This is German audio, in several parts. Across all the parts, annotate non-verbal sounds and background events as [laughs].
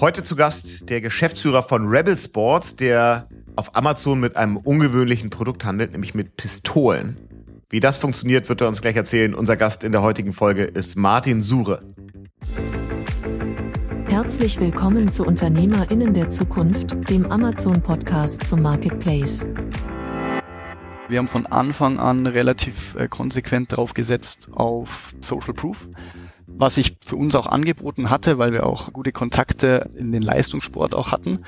Heute zu Gast der Geschäftsführer von Rebel Sports, der auf Amazon mit einem ungewöhnlichen Produkt handelt, nämlich mit Pistolen. Wie das funktioniert, wird er uns gleich erzählen. Unser Gast in der heutigen Folge ist Martin Sure. Herzlich willkommen zu Unternehmerinnen der Zukunft, dem Amazon-Podcast zum Marketplace. Wir haben von Anfang an relativ äh, konsequent drauf gesetzt auf Social Proof was ich für uns auch angeboten hatte, weil wir auch gute Kontakte in den Leistungssport auch hatten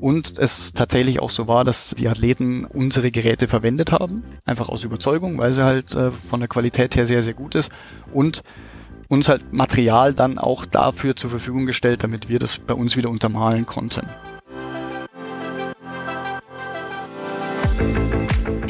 und es tatsächlich auch so war, dass die Athleten unsere Geräte verwendet haben, einfach aus Überzeugung, weil sie halt äh, von der Qualität her sehr, sehr gut ist und uns halt Material dann auch dafür zur Verfügung gestellt, damit wir das bei uns wieder untermalen konnten.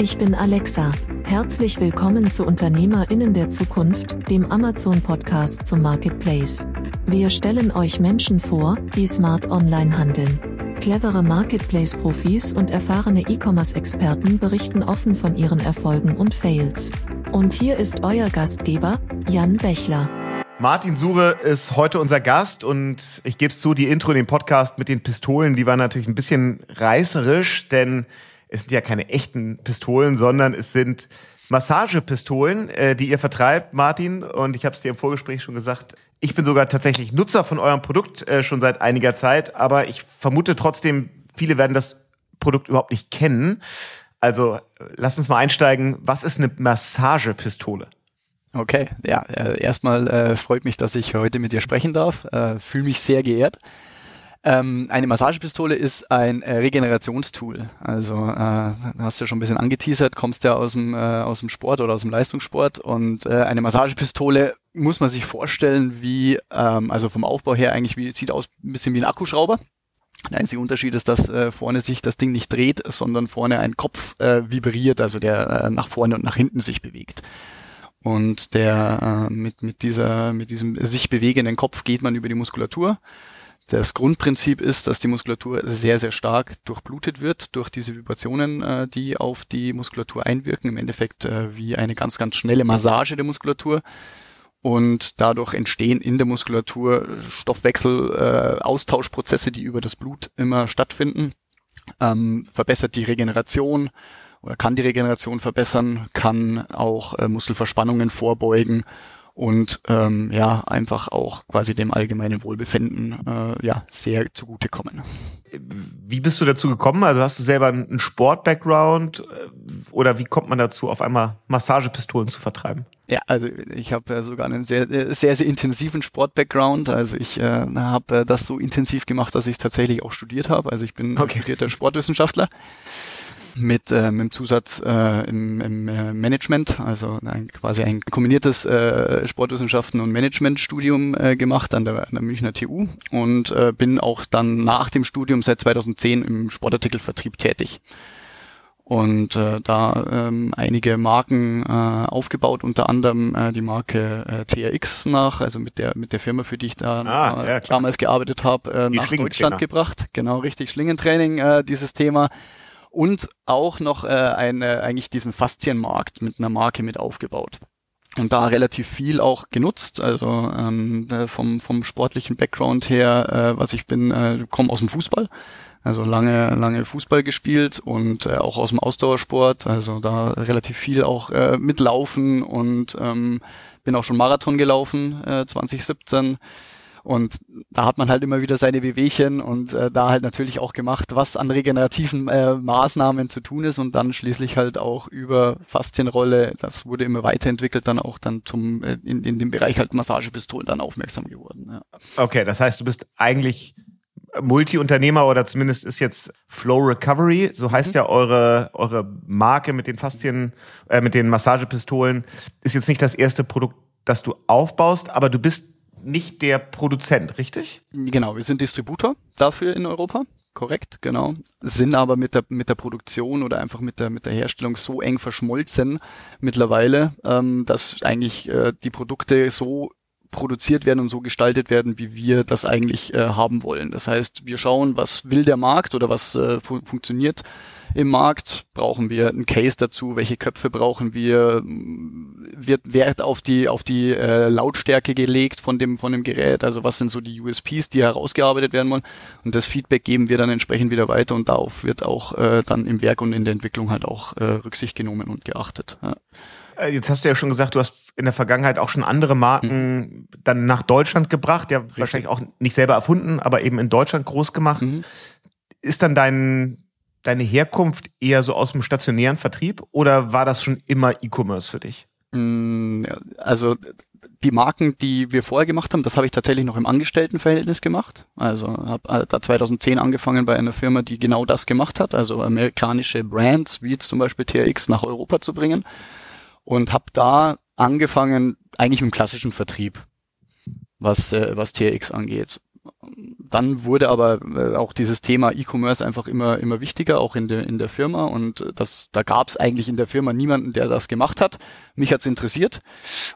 Ich bin Alexa. Herzlich willkommen zu Unternehmerinnen der Zukunft, dem Amazon-Podcast zum Marketplace. Wir stellen euch Menschen vor, die smart online handeln. Clevere Marketplace-Profis und erfahrene E-Commerce-Experten berichten offen von ihren Erfolgen und Fails. Und hier ist euer Gastgeber, Jan Bechler. Martin Sure ist heute unser Gast und ich gebe es zu, die Intro in den Podcast mit den Pistolen, die war natürlich ein bisschen reißerisch, denn es sind ja keine echten Pistolen, sondern es sind Massagepistolen, äh, die ihr vertreibt, Martin. Und ich habe es dir im Vorgespräch schon gesagt. Ich bin sogar tatsächlich Nutzer von eurem Produkt äh, schon seit einiger Zeit, aber ich vermute trotzdem, viele werden das Produkt überhaupt nicht kennen. Also lass uns mal einsteigen. Was ist eine Massagepistole? Okay, ja, äh, erstmal äh, freut mich, dass ich heute mit dir sprechen darf. Äh, Fühle mich sehr geehrt. Ähm, eine Massagepistole ist ein äh, Regenerationstool. Also äh, hast du ja schon ein bisschen angeteasert, kommst ja aus dem, äh, aus dem Sport oder aus dem Leistungssport und äh, eine Massagepistole muss man sich vorstellen wie, ähm, also vom Aufbau her eigentlich wie, sieht aus ein bisschen wie ein Akkuschrauber. Der einzige Unterschied ist, dass äh, vorne sich das Ding nicht dreht, sondern vorne ein Kopf äh, vibriert, also der äh, nach vorne und nach hinten sich bewegt. Und der äh, mit, mit dieser, mit diesem sich bewegenden Kopf geht man über die Muskulatur das Grundprinzip ist, dass die Muskulatur sehr, sehr stark durchblutet wird durch diese Vibrationen, äh, die auf die Muskulatur einwirken. Im Endeffekt äh, wie eine ganz, ganz schnelle Massage der Muskulatur. Und dadurch entstehen in der Muskulatur Stoffwechsel, äh, Austauschprozesse, die über das Blut immer stattfinden. Ähm, verbessert die Regeneration oder kann die Regeneration verbessern, kann auch äh, Muskelverspannungen vorbeugen und ähm, ja einfach auch quasi dem allgemeinen Wohlbefinden äh, ja sehr zugutekommen. Wie bist du dazu gekommen? Also hast du selber einen Sport-Background äh, oder wie kommt man dazu, auf einmal Massagepistolen zu vertreiben? Ja, also ich habe äh, sogar einen sehr, sehr, sehr intensiven Sport-Background. Also ich äh, habe äh, das so intensiv gemacht, dass ich es tatsächlich auch studiert habe. Also ich bin okay. studierter Sportwissenschaftler mit, äh, mit dem Zusatz äh, im, im äh, Management, also ein, quasi ein kombiniertes äh, Sportwissenschaften und Managementstudium äh, gemacht an der, an der Münchner TU und äh, bin auch dann nach dem Studium seit 2010 im Sportartikelvertrieb tätig. Und äh, da ähm, einige Marken äh, aufgebaut, unter anderem äh, die Marke äh, TRX nach, also mit der mit der Firma, für die ich da ah, äh, ja, damals gearbeitet habe, äh, nach Deutschland gebracht. Genau, richtig. Schlingentraining, äh, dieses Thema und auch noch äh, eine, eigentlich diesen Faszienmarkt mit einer Marke mit aufgebaut. Und da relativ viel auch genutzt, also ähm, äh, vom, vom sportlichen Background her, äh, was ich bin, äh, komme aus dem Fußball, also lange, lange Fußball gespielt und äh, auch aus dem Ausdauersport, also da relativ viel auch äh, mitlaufen und ähm, bin auch schon Marathon gelaufen äh, 2017 und da hat man halt immer wieder seine Wehwehchen und äh, da halt natürlich auch gemacht, was an regenerativen äh, Maßnahmen zu tun ist und dann schließlich halt auch über Faszienrolle, das wurde immer weiterentwickelt, dann auch dann zum äh, in, in dem Bereich halt Massagepistolen dann aufmerksam geworden. Ja. Okay, das heißt, du bist eigentlich Multi-Unternehmer oder zumindest ist jetzt Flow Recovery, so heißt mhm. ja eure, eure Marke mit den Faszien, äh, mit den Massagepistolen, ist jetzt nicht das erste Produkt, das du aufbaust, aber du bist nicht der Produzent, richtig? Genau, wir sind Distributor dafür in Europa. Korrekt, genau. Sind aber mit der, mit der Produktion oder einfach mit der, mit der Herstellung so eng verschmolzen mittlerweile, ähm, dass eigentlich äh, die Produkte so produziert werden und so gestaltet werden, wie wir das eigentlich äh, haben wollen. Das heißt, wir schauen, was will der Markt oder was äh, fu funktioniert im Markt? Brauchen wir einen Case dazu? Welche Köpfe brauchen wir? Wird Wert auf die auf die äh, Lautstärke gelegt von dem von dem Gerät? Also was sind so die USPs, die herausgearbeitet werden wollen? Und das Feedback geben wir dann entsprechend wieder weiter und darauf wird auch äh, dann im Werk und in der Entwicklung halt auch äh, Rücksicht genommen und geachtet. Ja. Äh, jetzt hast du ja schon gesagt, du hast in der Vergangenheit auch schon andere Marken mhm. dann nach Deutschland gebracht, ja Richtig. wahrscheinlich auch nicht selber erfunden, aber eben in Deutschland groß gemacht. Mhm. Ist dann dein deine Herkunft eher so aus dem stationären Vertrieb oder war das schon immer E-Commerce für dich? Mm, also die Marken, die wir vorher gemacht haben, das habe ich tatsächlich noch im Angestelltenverhältnis gemacht. Also habe äh, da 2010 angefangen bei einer Firma, die genau das gemacht hat, also amerikanische Brands wie jetzt zum Beispiel TRX nach Europa zu bringen und habe da angefangen eigentlich dem klassischen Vertrieb, was äh, was TRX angeht. Dann wurde aber äh, auch dieses Thema E-Commerce einfach immer immer wichtiger, auch in der in der Firma. Und das da gab es eigentlich in der Firma niemanden, der das gemacht hat. Mich hat's interessiert.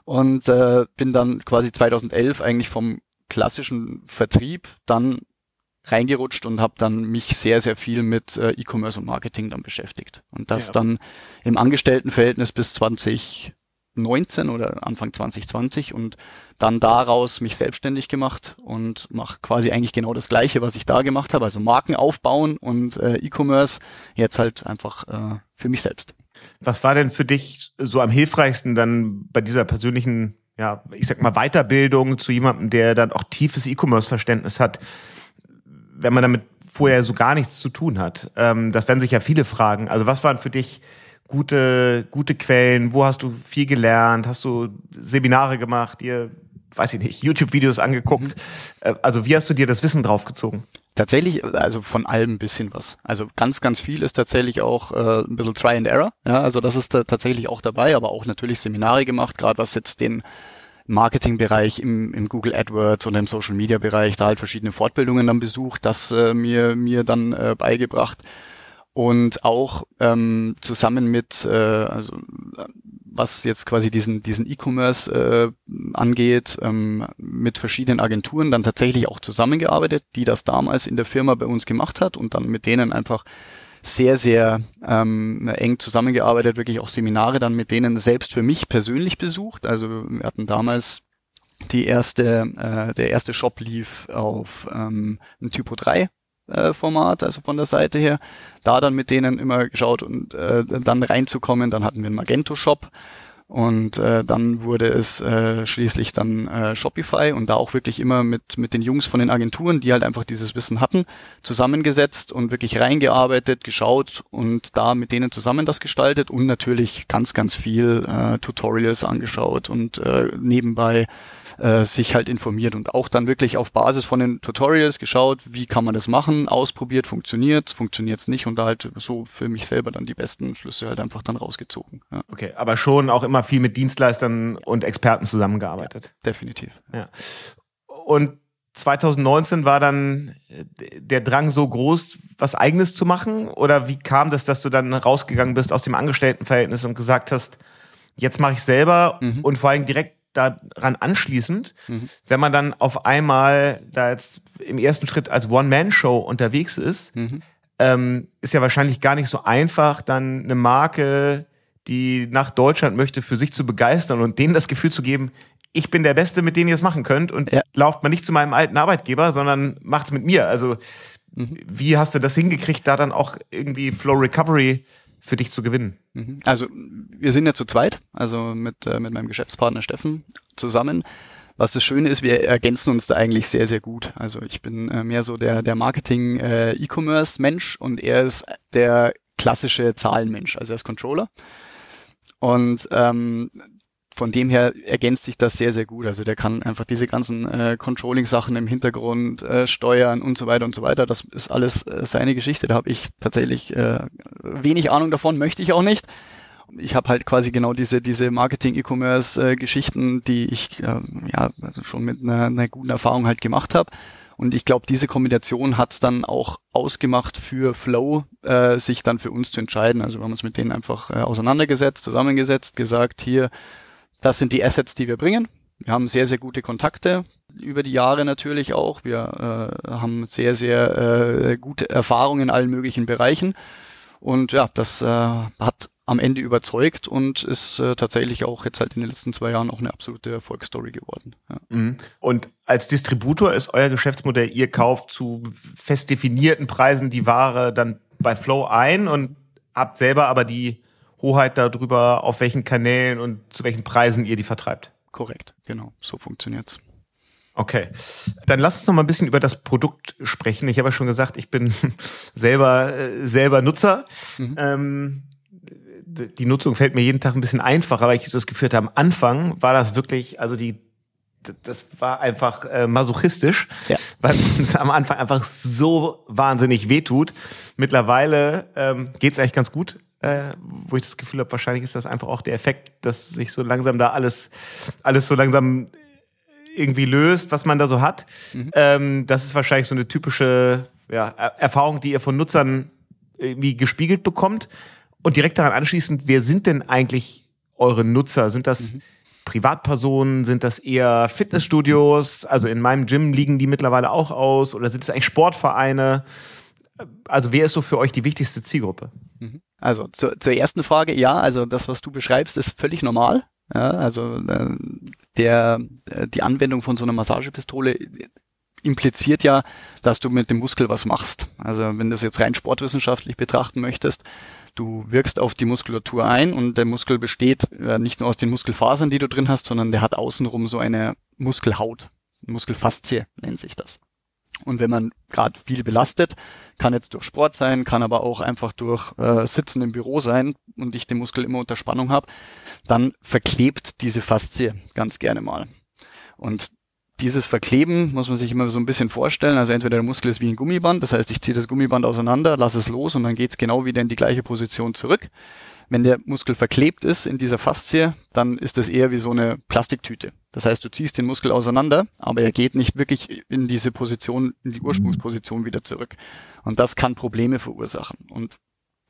Und äh, bin dann quasi 2011 eigentlich vom klassischen Vertrieb dann reingerutscht und habe dann mich sehr sehr viel mit äh, E-Commerce und Marketing dann beschäftigt und das ja. dann im Angestelltenverhältnis bis 20 19 oder Anfang 2020 und dann daraus mich selbstständig gemacht und mache quasi eigentlich genau das Gleiche, was ich da gemacht habe, also Marken aufbauen und äh, E-Commerce jetzt halt einfach äh, für mich selbst. Was war denn für dich so am hilfreichsten dann bei dieser persönlichen, ja, ich sag mal Weiterbildung zu jemandem, der dann auch tiefes E-Commerce-Verständnis hat, wenn man damit vorher so gar nichts zu tun hat? Ähm, das werden sich ja viele fragen. Also was waren für dich gute, gute Quellen? Wo hast du viel gelernt? Hast du Seminare gemacht, dir, weiß ich nicht, YouTube-Videos angeguckt? Mhm. Äh, also wie hast du dir das Wissen draufgezogen? Tatsächlich, also von allem ein bisschen was. Also ganz, ganz viel ist tatsächlich auch äh, ein bisschen Try and Error. Ja, also das ist da tatsächlich auch dabei, aber auch natürlich Seminare gemacht, gerade was jetzt den Marketingbereich im, im Google AdWords oder im Social Media Bereich, da halt verschiedene Fortbildungen dann besucht, das äh, mir, mir dann äh, beigebracht. Und auch ähm, zusammen mit, äh, also was jetzt quasi diesen diesen E-Commerce äh, angeht, ähm, mit verschiedenen Agenturen dann tatsächlich auch zusammengearbeitet, die das damals in der Firma bei uns gemacht hat und dann mit denen einfach sehr, sehr ähm, eng zusammengearbeitet, wirklich auch Seminare dann mit denen selbst für mich persönlich besucht. Also wir hatten damals die erste, äh, der erste Shop lief auf ähm, ein Typo 3 äh, Format, also von der Seite her. Da dann mit denen immer geschaut und äh, dann reinzukommen. Dann hatten wir einen Magento-Shop und äh, dann wurde es äh, schließlich dann äh, Shopify und da auch wirklich immer mit, mit den Jungs von den Agenturen, die halt einfach dieses Wissen hatten, zusammengesetzt und wirklich reingearbeitet, geschaut und da mit denen zusammen das gestaltet und natürlich ganz, ganz viel äh, Tutorials angeschaut und äh, nebenbei äh, sich halt informiert und auch dann wirklich auf Basis von den Tutorials geschaut, wie kann man das machen, ausprobiert, funktioniert, funktioniert es nicht und da halt so für mich selber dann die besten Schlüsse halt einfach dann rausgezogen. Ja. Okay, aber schon auch immer immer viel mit Dienstleistern und Experten zusammengearbeitet. Ja, definitiv. Ja. Und 2019 war dann der Drang so groß, was eigenes zu machen? Oder wie kam das, dass du dann rausgegangen bist aus dem Angestelltenverhältnis und gesagt hast, jetzt mache ich selber mhm. und vor allem direkt daran anschließend, mhm. wenn man dann auf einmal da jetzt im ersten Schritt als One-Man-Show unterwegs ist, mhm. ähm, ist ja wahrscheinlich gar nicht so einfach, dann eine Marke die nach Deutschland möchte, für sich zu begeistern und denen das Gefühl zu geben, ich bin der Beste, mit denen ihr es machen könnt und ja. lauft mal nicht zu meinem alten Arbeitgeber, sondern macht's mit mir. Also mhm. wie hast du das hingekriegt, da dann auch irgendwie Flow Recovery für dich zu gewinnen? Mhm. Also wir sind ja zu zweit, also mit, äh, mit meinem Geschäftspartner Steffen zusammen. Was das Schöne ist, wir ergänzen uns da eigentlich sehr, sehr gut. Also ich bin äh, mehr so der, der Marketing-E-Commerce-Mensch äh, und er ist der klassische Zahlenmensch, also er ist Controller. Und ähm, von dem her ergänzt sich das sehr, sehr gut. Also der kann einfach diese ganzen äh, Controlling-Sachen im Hintergrund äh, steuern und so weiter und so weiter. Das ist alles äh, seine Geschichte. Da habe ich tatsächlich äh, wenig Ahnung davon, möchte ich auch nicht. Ich habe halt quasi genau diese diese Marketing-E-Commerce-Geschichten, äh, die ich äh, ja schon mit einer, einer guten Erfahrung halt gemacht habe. Und ich glaube, diese Kombination hat es dann auch ausgemacht für Flow, äh, sich dann für uns zu entscheiden. Also wir haben uns mit denen einfach äh, auseinandergesetzt, zusammengesetzt, gesagt, hier, das sind die Assets, die wir bringen. Wir haben sehr, sehr gute Kontakte über die Jahre natürlich auch. Wir äh, haben sehr, sehr äh, gute Erfahrungen in allen möglichen Bereichen. Und ja, das äh, hat am Ende überzeugt und ist äh, tatsächlich auch jetzt halt in den letzten zwei Jahren auch eine absolute Erfolgsstory geworden. Ja. Mhm. Und als Distributor ist euer Geschäftsmodell, ihr kauft zu fest definierten Preisen die Ware dann bei Flow ein und habt selber aber die Hoheit darüber, auf welchen Kanälen und zu welchen Preisen ihr die vertreibt. Korrekt, genau, so funktioniert's. Okay, dann lass uns noch mal ein bisschen über das Produkt sprechen. Ich habe ja schon gesagt, ich bin [laughs] selber äh, selber Nutzer. Mhm. Ähm, die Nutzung fällt mir jeden Tag ein bisschen einfacher, weil ich so das Gefühl hatte, am Anfang war das wirklich, also die, das war einfach äh, masochistisch, ja. weil [laughs] es am Anfang einfach so wahnsinnig wehtut. Mittlerweile ähm, geht es eigentlich ganz gut, äh, wo ich das Gefühl habe, wahrscheinlich ist das einfach auch der Effekt, dass sich so langsam da alles, alles so langsam irgendwie löst, was man da so hat. Mhm. Ähm, das ist wahrscheinlich so eine typische ja, Erfahrung, die ihr von Nutzern irgendwie gespiegelt bekommt. Und direkt daran anschließend, wer sind denn eigentlich eure Nutzer? Sind das mhm. Privatpersonen? Sind das eher Fitnessstudios? Also in meinem Gym liegen die mittlerweile auch aus? Oder sind es eigentlich Sportvereine? Also wer ist so für euch die wichtigste Zielgruppe? Mhm. Also zu, zur ersten Frage, ja, also das, was du beschreibst, ist völlig normal. Ja, also äh, der, äh, die Anwendung von so einer Massagepistole impliziert ja, dass du mit dem Muskel was machst. Also wenn du es jetzt rein sportwissenschaftlich betrachten möchtest, du wirkst auf die Muskulatur ein und der Muskel besteht äh, nicht nur aus den Muskelfasern, die du drin hast, sondern der hat außenrum so eine Muskelhaut. Muskelfaszie nennt sich das. Und wenn man gerade viel belastet, kann jetzt durch Sport sein, kann aber auch einfach durch äh, Sitzen im Büro sein und ich den Muskel immer unter Spannung habe, dann verklebt diese Faszie ganz gerne mal. Und dieses Verkleben muss man sich immer so ein bisschen vorstellen. Also entweder der Muskel ist wie ein Gummiband, das heißt, ich ziehe das Gummiband auseinander, lasse es los und dann geht's genau wieder in die gleiche Position zurück. Wenn der Muskel verklebt ist in dieser Faszie, dann ist das eher wie so eine Plastiktüte. Das heißt, du ziehst den Muskel auseinander, aber er geht nicht wirklich in diese Position, in die Ursprungsposition wieder zurück. Und das kann Probleme verursachen. Und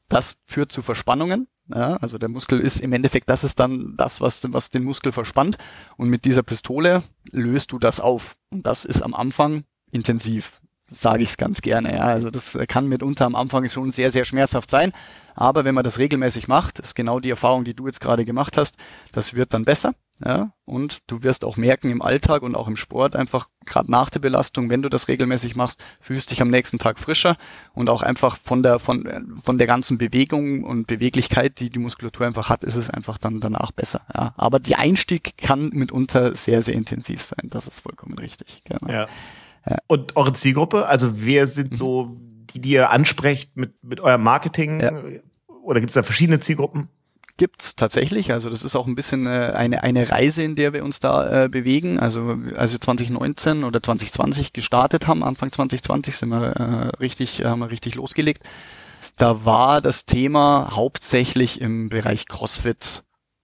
das führt zu Verspannungen. Ja, also der Muskel ist im Endeffekt, das ist dann das, was, was den Muskel verspannt. Und mit dieser Pistole löst du das auf. Und das ist am Anfang intensiv sage ich es ganz gerne. Ja. Also das kann mitunter am Anfang schon sehr, sehr schmerzhaft sein. Aber wenn man das regelmäßig macht, ist genau die Erfahrung, die du jetzt gerade gemacht hast, das wird dann besser. Ja, und du wirst auch merken im Alltag und auch im Sport einfach gerade nach der Belastung, wenn du das regelmäßig machst, fühlst dich am nächsten Tag frischer und auch einfach von der von von der ganzen Bewegung und Beweglichkeit, die die Muskulatur einfach hat, ist es einfach dann danach besser. Ja, aber die Einstieg kann mitunter sehr sehr intensiv sein. Das ist vollkommen richtig. Genau. Ja. Und eure Zielgruppe, also wer sind mhm. so die, die ihr ansprecht mit, mit eurem Marketing? Ja. Oder gibt es da verschiedene Zielgruppen? Gibt's tatsächlich, also das ist auch ein bisschen äh, eine eine Reise, in der wir uns da äh, bewegen. Also als wir 2019 oder 2020 gestartet haben, Anfang 2020 sind wir äh, richtig haben wir richtig losgelegt. Da war das Thema hauptsächlich im Bereich CrossFit,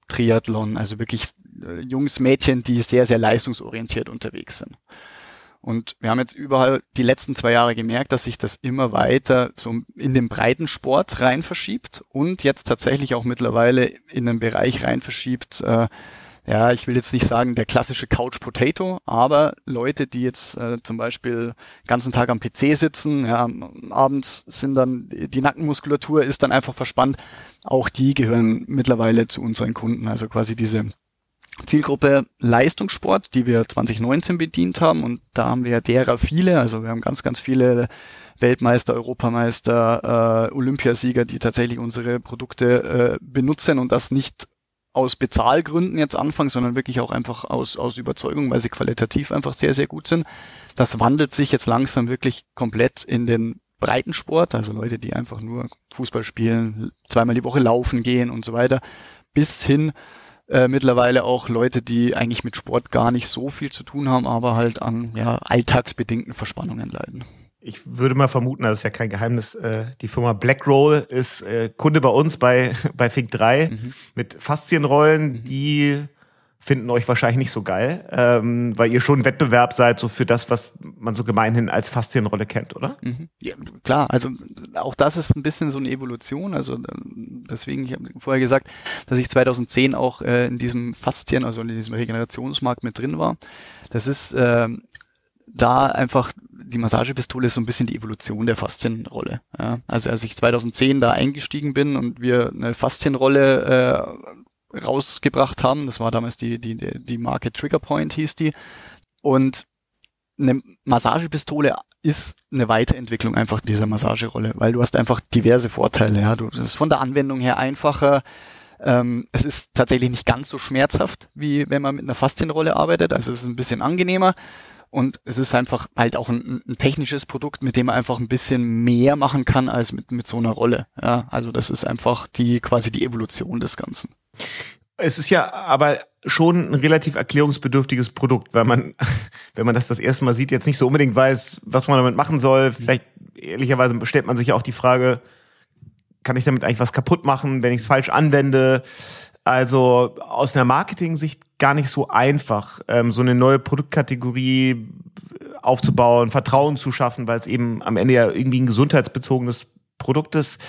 Triathlon, also wirklich äh, Jungs, Mädchen, die sehr sehr leistungsorientiert unterwegs sind. Und wir haben jetzt überall die letzten zwei Jahre gemerkt, dass sich das immer weiter so in den Breitensport rein verschiebt und jetzt tatsächlich auch mittlerweile in einen Bereich rein verschiebt, äh, ja, ich will jetzt nicht sagen der klassische Couch Potato, aber Leute, die jetzt äh, zum Beispiel ganzen Tag am PC sitzen, ja, abends sind dann die Nackenmuskulatur ist dann einfach verspannt, auch die gehören mittlerweile zu unseren Kunden, also quasi diese Zielgruppe Leistungssport, die wir 2019 bedient haben. Und da haben wir derer viele, also wir haben ganz, ganz viele Weltmeister, Europameister, äh, Olympiasieger, die tatsächlich unsere Produkte äh, benutzen. Und das nicht aus Bezahlgründen jetzt anfangen, sondern wirklich auch einfach aus, aus Überzeugung, weil sie qualitativ einfach sehr, sehr gut sind. Das wandelt sich jetzt langsam wirklich komplett in den Breitensport, also Leute, die einfach nur Fußball spielen, zweimal die Woche laufen gehen und so weiter, bis hin äh, mittlerweile auch Leute, die eigentlich mit Sport gar nicht so viel zu tun haben, aber halt an ja, alltagsbedingten Verspannungen leiden. Ich würde mal vermuten, das ist ja kein Geheimnis, äh, die Firma Blackroll ist äh, Kunde bei uns bei, [laughs] bei Fink 3 mhm. mit Faszienrollen, mhm. die finden euch wahrscheinlich nicht so geil, ähm, weil ihr schon Wettbewerb seid, so für das, was man so gemeinhin als Faszienrolle kennt, oder? Mhm. Ja, klar, also auch das ist ein bisschen so eine Evolution. Also ähm, deswegen, ich habe vorher gesagt, dass ich 2010 auch äh, in diesem Faszien, also in diesem Regenerationsmarkt mit drin war. Das ist äh, da einfach die Massagepistole ist so ein bisschen die Evolution der Faszienrolle. Ja. Also als ich 2010 da eingestiegen bin und wir eine Faszienrolle äh, rausgebracht haben, das war damals die, die, die Marke Triggerpoint hieß die, und eine Massagepistole ist eine Weiterentwicklung einfach dieser Massagerolle, weil du hast einfach diverse Vorteile. Ja. Du, das ist von der Anwendung her einfacher. Ähm, es ist tatsächlich nicht ganz so schmerzhaft, wie wenn man mit einer Faszienrolle arbeitet. Also es ist ein bisschen angenehmer. Und es ist einfach halt auch ein, ein, technisches Produkt, mit dem man einfach ein bisschen mehr machen kann als mit, mit so einer Rolle. Ja, also das ist einfach die quasi die Evolution des Ganzen. Es ist ja aber schon ein relativ erklärungsbedürftiges Produkt, weil man, [laughs] wenn man das das erste Mal sieht, jetzt nicht so unbedingt weiß, was man damit machen soll. Vielleicht ehrlicherweise stellt man sich ja auch die Frage, kann ich damit eigentlich was kaputt machen, wenn ich es falsch anwende? Also aus einer Marketing-Sicht gar nicht so einfach, ähm, so eine neue Produktkategorie aufzubauen, Vertrauen zu schaffen, weil es eben am Ende ja irgendwie ein gesundheitsbezogenes Produkt ist.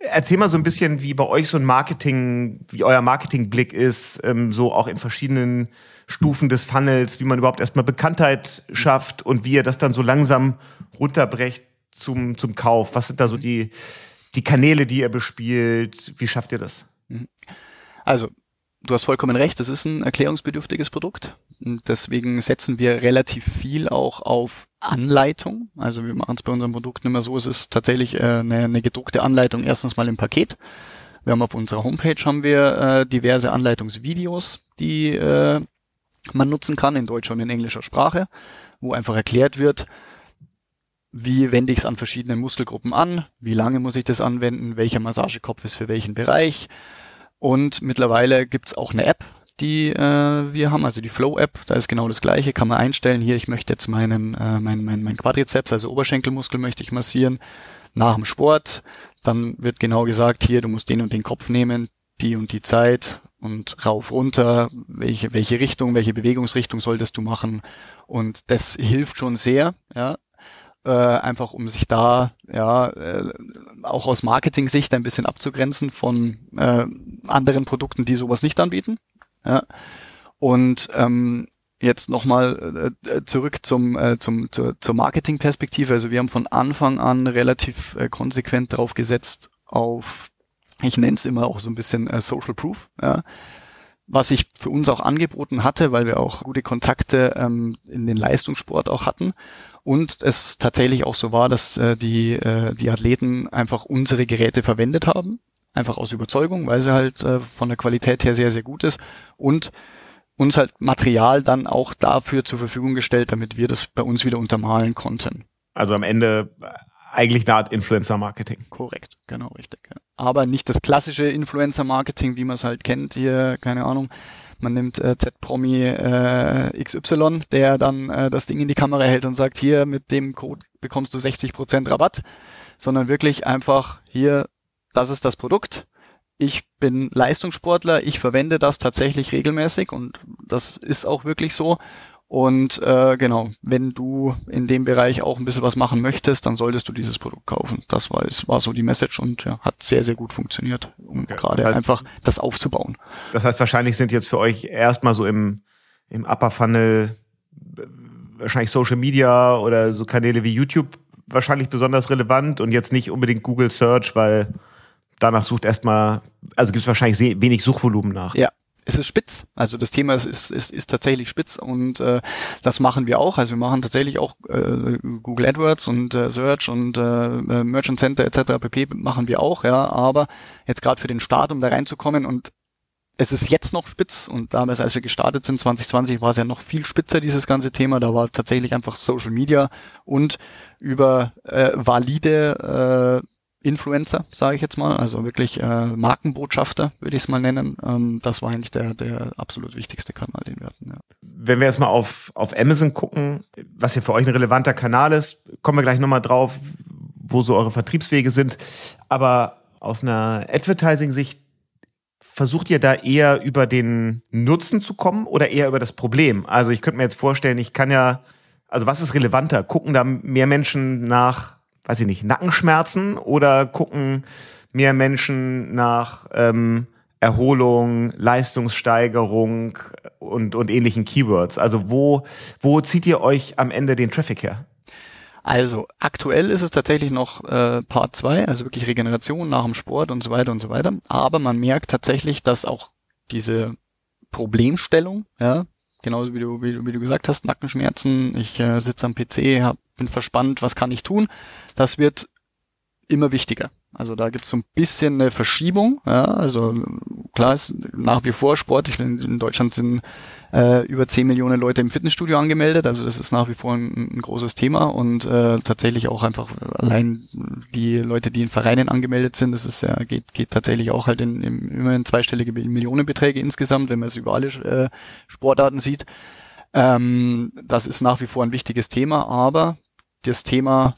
Erzähl mal so ein bisschen, wie bei euch so ein Marketing, wie euer Marketingblick ist, ähm, so auch in verschiedenen Stufen des Funnels, wie man überhaupt erstmal Bekanntheit schafft und wie ihr das dann so langsam runterbrecht zum, zum Kauf. Was sind da so die, die Kanäle, die ihr bespielt? Wie schafft ihr das? Mhm. Also, du hast vollkommen recht, das ist ein erklärungsbedürftiges Produkt. Deswegen setzen wir relativ viel auch auf Anleitung. Also wir machen es bei unseren Produkten immer so, es ist tatsächlich äh, eine, eine gedruckte Anleitung erstens mal im Paket. Wir haben auf unserer Homepage haben wir äh, diverse Anleitungsvideos, die äh, man nutzen kann in deutscher und in englischer Sprache, wo einfach erklärt wird, wie wende ich es an verschiedenen Muskelgruppen an, wie lange muss ich das anwenden, welcher Massagekopf ist für welchen Bereich, und mittlerweile gibt's auch eine App, die äh, wir haben, also die Flow-App, da ist genau das gleiche, kann man einstellen, hier, ich möchte jetzt meinen, äh, mein, mein, mein Quadrizeps, also Oberschenkelmuskel möchte ich massieren, nach dem Sport, dann wird genau gesagt, hier, du musst den und den Kopf nehmen, die und die Zeit und rauf, runter, welche, welche Richtung, welche Bewegungsrichtung solltest du machen? Und das hilft schon sehr, ja, äh, einfach um sich da ja äh, auch aus Marketing-Sicht ein bisschen abzugrenzen von äh, anderen Produkten, die sowas nicht anbieten. Ja. Und ähm, jetzt nochmal äh, äh, zurück zum, äh, zum, zur, zur Marketing-Perspektive. Also wir haben von Anfang an relativ äh, konsequent drauf gesetzt auf, ich nenne es immer auch so ein bisschen äh, Social Proof. Ja was ich für uns auch angeboten hatte, weil wir auch gute Kontakte ähm, in den Leistungssport auch hatten und es tatsächlich auch so war, dass äh, die, äh, die Athleten einfach unsere Geräte verwendet haben, einfach aus Überzeugung, weil sie halt äh, von der Qualität her sehr, sehr gut ist und uns halt Material dann auch dafür zur Verfügung gestellt, damit wir das bei uns wieder untermalen konnten. Also am Ende eigentlich eine Art Influencer-Marketing. Korrekt, genau, richtig. Ja. Aber nicht das klassische Influencer-Marketing, wie man es halt kennt, hier, keine Ahnung, man nimmt äh, Z-Promi äh, XY, der dann äh, das Ding in die Kamera hält und sagt, hier mit dem Code bekommst du 60% Rabatt, sondern wirklich einfach hier, das ist das Produkt. Ich bin Leistungssportler, ich verwende das tatsächlich regelmäßig und das ist auch wirklich so und äh, genau, wenn du in dem Bereich auch ein bisschen was machen möchtest, dann solltest du dieses Produkt kaufen. Das war, es war so die Message und ja, hat sehr, sehr gut funktioniert, um okay. gerade heißt, einfach das aufzubauen. Das heißt, wahrscheinlich sind jetzt für euch erstmal so im, im Upper Funnel wahrscheinlich Social Media oder so Kanäle wie YouTube wahrscheinlich besonders relevant und jetzt nicht unbedingt Google Search, weil danach sucht erstmal, also gibt es wahrscheinlich wenig Suchvolumen nach. Ja, es ist spitz. Also das Thema ist, ist, ist, ist tatsächlich spitz und äh, das machen wir auch. Also wir machen tatsächlich auch äh, Google AdWords und äh, Search und äh, äh Merchant Center etc. pp. machen wir auch, ja. Aber jetzt gerade für den Start, um da reinzukommen und es ist jetzt noch spitz und damals, als wir gestartet sind, 2020, war es ja noch viel spitzer, dieses ganze Thema. Da war tatsächlich einfach Social Media und über äh, valide äh, Influencer, sage ich jetzt mal, also wirklich äh, Markenbotschafter, würde ich es mal nennen. Ähm, das war eigentlich der, der absolut wichtigste Kanal, den wir hatten. Ja. Wenn wir jetzt mal auf, auf Amazon gucken, was ja für euch ein relevanter Kanal ist, kommen wir gleich nochmal drauf, wo so eure Vertriebswege sind. Aber aus einer Advertising-Sicht versucht ihr da eher über den Nutzen zu kommen oder eher über das Problem? Also ich könnte mir jetzt vorstellen, ich kann ja, also was ist relevanter? Gucken da mehr Menschen nach weiß ich nicht, Nackenschmerzen oder gucken mehr Menschen nach ähm, Erholung, Leistungssteigerung und, und ähnlichen Keywords? Also wo, wo zieht ihr euch am Ende den Traffic her? Also aktuell ist es tatsächlich noch äh, Part 2, also wirklich Regeneration nach dem Sport und so weiter und so weiter. Aber man merkt tatsächlich, dass auch diese Problemstellung, ja, genauso wie du, wie, wie du gesagt hast, Nackenschmerzen, ich äh, sitze am PC, hab, bin verspannt, was kann ich tun, das wird immer wichtiger. Also da gibt es so ein bisschen eine Verschiebung. Ja, also klar ist nach wie vor Sport. Ich bin, in Deutschland sind äh, über 10 Millionen Leute im Fitnessstudio angemeldet. Also das ist nach wie vor ein, ein großes Thema und äh, tatsächlich auch einfach allein die Leute, die in Vereinen angemeldet sind, das ist ja geht geht tatsächlich auch halt in, in immerhin zweistellige Millionenbeträge insgesamt, wenn man es über alle äh, Sportarten sieht. Ähm, das ist nach wie vor ein wichtiges Thema, aber das Thema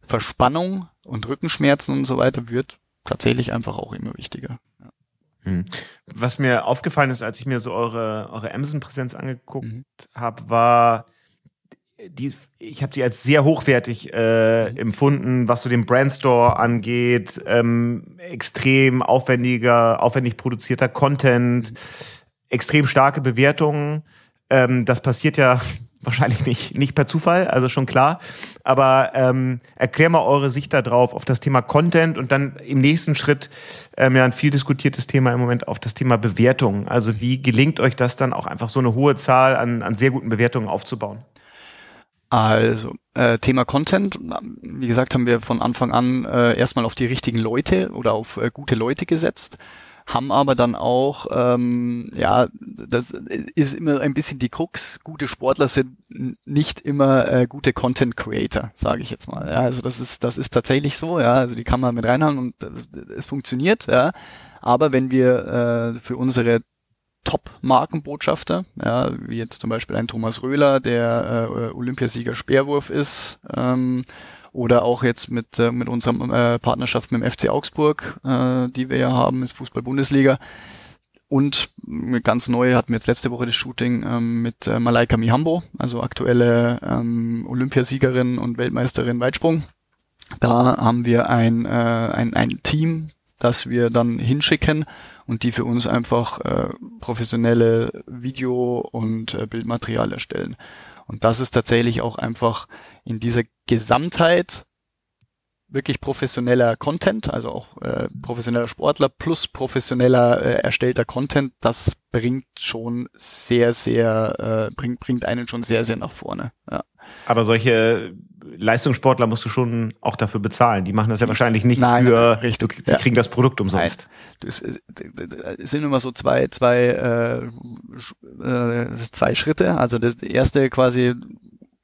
Verspannung und Rückenschmerzen und so weiter wird tatsächlich einfach auch immer wichtiger. Ja. Hm. Was mir aufgefallen ist, als ich mir so eure, eure Amazon-Präsenz angeguckt mhm. habe, war, die, ich habe sie als sehr hochwertig äh, mhm. empfunden, was so den Brandstore angeht, ähm, extrem aufwendiger, aufwendig produzierter Content, mhm. extrem starke Bewertungen. Ähm, das passiert ja wahrscheinlich nicht, nicht per Zufall, also schon klar. Aber ähm, erklär mal eure Sicht darauf, auf das Thema Content und dann im nächsten Schritt ähm, ja ein viel diskutiertes Thema im Moment auf das Thema Bewertung. Also wie gelingt euch das dann auch einfach so eine hohe Zahl an, an sehr guten Bewertungen aufzubauen? Also, äh, Thema Content, wie gesagt, haben wir von Anfang an äh, erstmal auf die richtigen Leute oder auf äh, gute Leute gesetzt haben aber dann auch, ähm, ja, das ist immer ein bisschen die Krux, gute Sportler sind nicht immer äh, gute Content Creator, sage ich jetzt mal. Ja, also das ist, das ist tatsächlich so, ja, also die kann man mit reinhauen und äh, es funktioniert, ja. Aber wenn wir äh, für unsere Top-Markenbotschafter, ja, wie jetzt zum Beispiel ein Thomas Röhler, der äh, Olympiasieger Speerwurf ist, ähm, oder auch jetzt mit, äh, mit unserer äh, Partnerschaft mit dem FC Augsburg, äh, die wir ja haben, ist Fußball-Bundesliga. Und ganz neu hatten wir jetzt letzte Woche das Shooting ähm, mit äh, Malaika Mihambo, also aktuelle ähm, Olympiasiegerin und Weltmeisterin Weitsprung. Da haben wir ein, äh, ein, ein Team, das wir dann hinschicken und die für uns einfach äh, professionelle Video- und äh, Bildmaterial erstellen. Und das ist tatsächlich auch einfach in dieser Gesamtheit wirklich professioneller Content, also auch äh, professioneller Sportler plus professioneller äh, erstellter Content, das bringt schon sehr, sehr, äh, bringt, bringt einen schon sehr, sehr nach vorne. Ja. Aber solche Leistungssportler musst du schon auch dafür bezahlen. Die machen das ja wahrscheinlich nicht Nein, für, richtig. die ja. kriegen das Produkt umsonst. Es sind immer so zwei, zwei, äh, äh, zwei Schritte. Also das erste quasi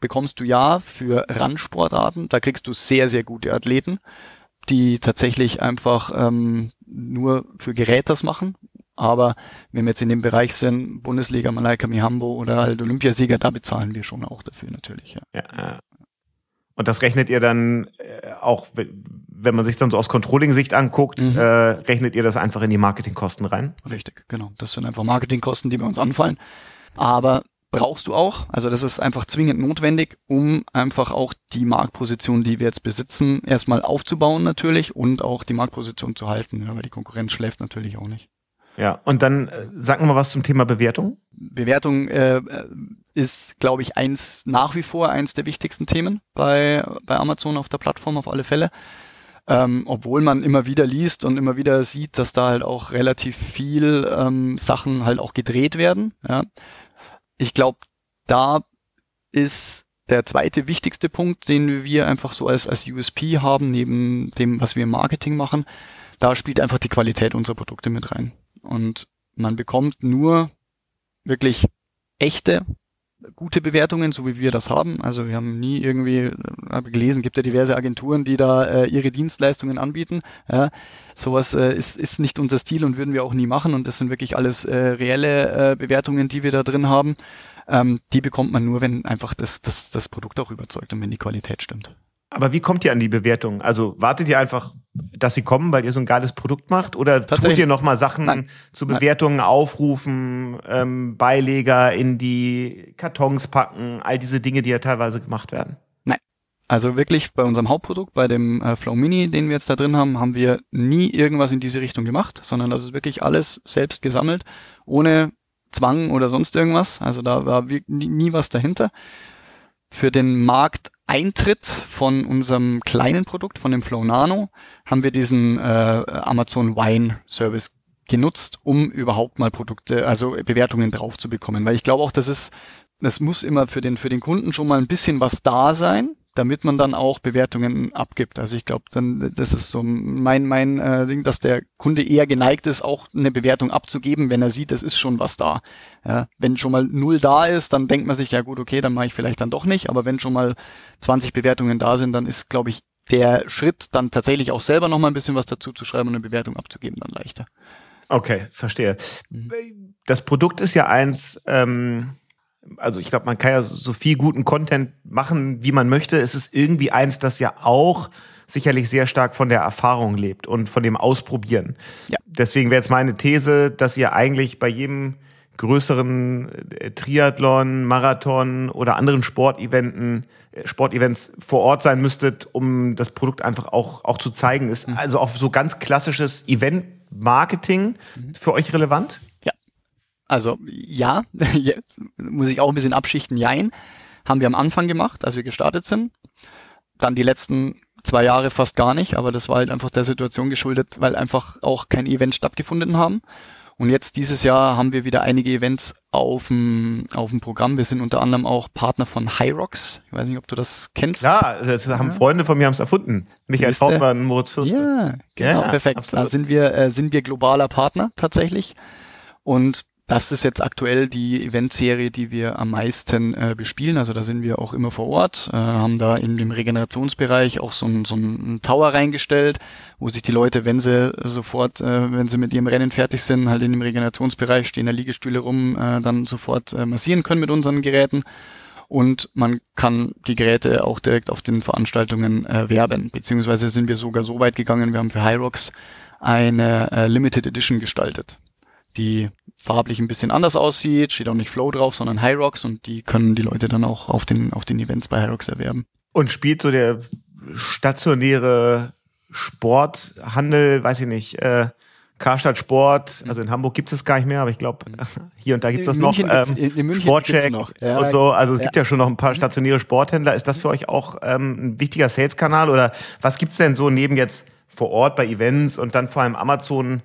bekommst du ja für Randsportarten, da kriegst du sehr, sehr gute Athleten, die tatsächlich einfach ähm, nur für Gerät das machen. Aber wenn wir jetzt in dem Bereich sind, Bundesliga, Malaika Mihambo oder halt Olympiasieger, da bezahlen wir schon auch dafür natürlich. Ja. ja und das rechnet ihr dann äh, auch, wenn man sich dann so aus Controlling-Sicht anguckt, mhm. äh, rechnet ihr das einfach in die Marketingkosten rein? Richtig, genau. Das sind einfach Marketingkosten, die bei uns anfallen. Aber brauchst du auch. Also das ist einfach zwingend notwendig, um einfach auch die Marktposition, die wir jetzt besitzen, erstmal aufzubauen natürlich und auch die Marktposition zu halten, ja, weil die Konkurrenz schläft natürlich auch nicht. Ja, und dann äh, sag mal was zum Thema Bewertung. Bewertung äh, ist, glaube ich, eins nach wie vor eins der wichtigsten Themen bei, bei Amazon auf der Plattform auf alle Fälle. Ähm, obwohl man immer wieder liest und immer wieder sieht, dass da halt auch relativ viel ähm, Sachen halt auch gedreht werden. Ja. Ich glaube, da ist der zweite wichtigste Punkt, den wir einfach so als, als USP haben, neben dem, was wir im Marketing machen, da spielt einfach die Qualität unserer Produkte mit rein. Und man bekommt nur wirklich echte, gute Bewertungen, so wie wir das haben. Also wir haben nie irgendwie, äh, habe gelesen, gibt ja diverse Agenturen, die da äh, ihre Dienstleistungen anbieten. Ja, sowas äh, ist, ist nicht unser Stil und würden wir auch nie machen. Und das sind wirklich alles äh, reelle äh, Bewertungen, die wir da drin haben. Ähm, die bekommt man nur, wenn einfach das, das, das Produkt auch überzeugt und wenn die Qualität stimmt. Aber wie kommt ihr an die Bewertung? Also wartet ihr einfach, dass sie kommen, weil ihr so ein geiles Produkt macht? Oder tut ihr nochmal Sachen Nein. zu Bewertungen Nein. aufrufen, ähm, Beileger in die Kartons packen, all diese Dinge, die ja teilweise gemacht werden? Nein. Also wirklich bei unserem Hauptprodukt, bei dem äh, Flow Mini, den wir jetzt da drin haben, haben wir nie irgendwas in diese Richtung gemacht, sondern das ist wirklich alles selbst gesammelt, ohne Zwang oder sonst irgendwas. Also da war nie was dahinter. Für den Markteintritt von unserem kleinen Produkt, von dem Flow Nano, haben wir diesen äh, Amazon Wine Service genutzt, um überhaupt mal Produkte, also Bewertungen drauf zu bekommen. Weil ich glaube auch, das ist, das muss immer für den, für den Kunden schon mal ein bisschen was da sein, damit man dann auch Bewertungen abgibt. Also ich glaube, dann das ist so mein mein äh, Ding, dass der Kunde eher geneigt ist, auch eine Bewertung abzugeben, wenn er sieht, es ist schon was da. Ja, wenn schon mal null da ist, dann denkt man sich ja gut, okay, dann mache ich vielleicht dann doch nicht. Aber wenn schon mal 20 Bewertungen da sind, dann ist, glaube ich, der Schritt dann tatsächlich auch selber noch mal ein bisschen was dazu zu schreiben und eine Bewertung abzugeben, dann leichter. Okay, verstehe. Mhm. Das Produkt ist ja eins. Ähm also ich glaube, man kann ja so viel guten Content machen, wie man möchte. Es ist irgendwie eins, das ja auch sicherlich sehr stark von der Erfahrung lebt und von dem Ausprobieren. Ja. Deswegen wäre jetzt meine These, dass ihr eigentlich bei jedem größeren äh, Triathlon, Marathon oder anderen Sporteventen, äh, Sportevents vor Ort sein müsstet, um das Produkt einfach auch, auch zu zeigen. Ist mhm. also auch so ganz klassisches Event-Marketing mhm. für euch relevant? Also [laughs] ja, muss ich auch ein bisschen abschichten, jein. Haben wir am Anfang gemacht, als wir gestartet sind. Dann die letzten zwei Jahre fast gar nicht, aber das war halt einfach der Situation geschuldet, weil einfach auch keine Events stattgefunden haben. Und jetzt dieses Jahr haben wir wieder einige Events auf dem, auf dem Programm. Wir sind unter anderem auch Partner von Hyrox. Ich weiß nicht, ob du das kennst. Ja, das haben ja. Freunde von mir haben es erfunden. Michael Trautmann, Moritz Fürst. Ja, genau, ja, perfekt. Absolut. Da sind wir, äh, sind wir globaler Partner tatsächlich. Und das ist jetzt aktuell die Eventserie, die wir am meisten äh, bespielen. Also da sind wir auch immer vor Ort, äh, haben da in dem Regenerationsbereich auch so ein, so ein Tower reingestellt, wo sich die Leute, wenn sie sofort, äh, wenn sie mit ihrem Rennen fertig sind, halt in dem Regenerationsbereich stehen da Liegestühle rum, äh, dann sofort äh, massieren können mit unseren Geräten. Und man kann die Geräte auch direkt auf den Veranstaltungen äh, werben. Beziehungsweise sind wir sogar so weit gegangen, wir haben für Hyrox eine äh, Limited Edition gestaltet die farblich ein bisschen anders aussieht, steht auch nicht Flow drauf, sondern Hyrox und die können die Leute dann auch auf den, auf den Events bei Hyrox erwerben. Und spielt so der stationäre Sporthandel, weiß ich nicht, äh, Karstadt Sport, also in Hamburg gibt es gar nicht mehr, aber ich glaube, [laughs] hier und da gibt es das noch. Ähm, in Sportcheck noch. Ja, und so. Also es ja. gibt ja schon noch ein paar stationäre Sporthändler. Ist das für euch auch ähm, ein wichtiger Sales-Kanal oder was gibt's denn so neben jetzt vor Ort bei Events und dann vor allem Amazon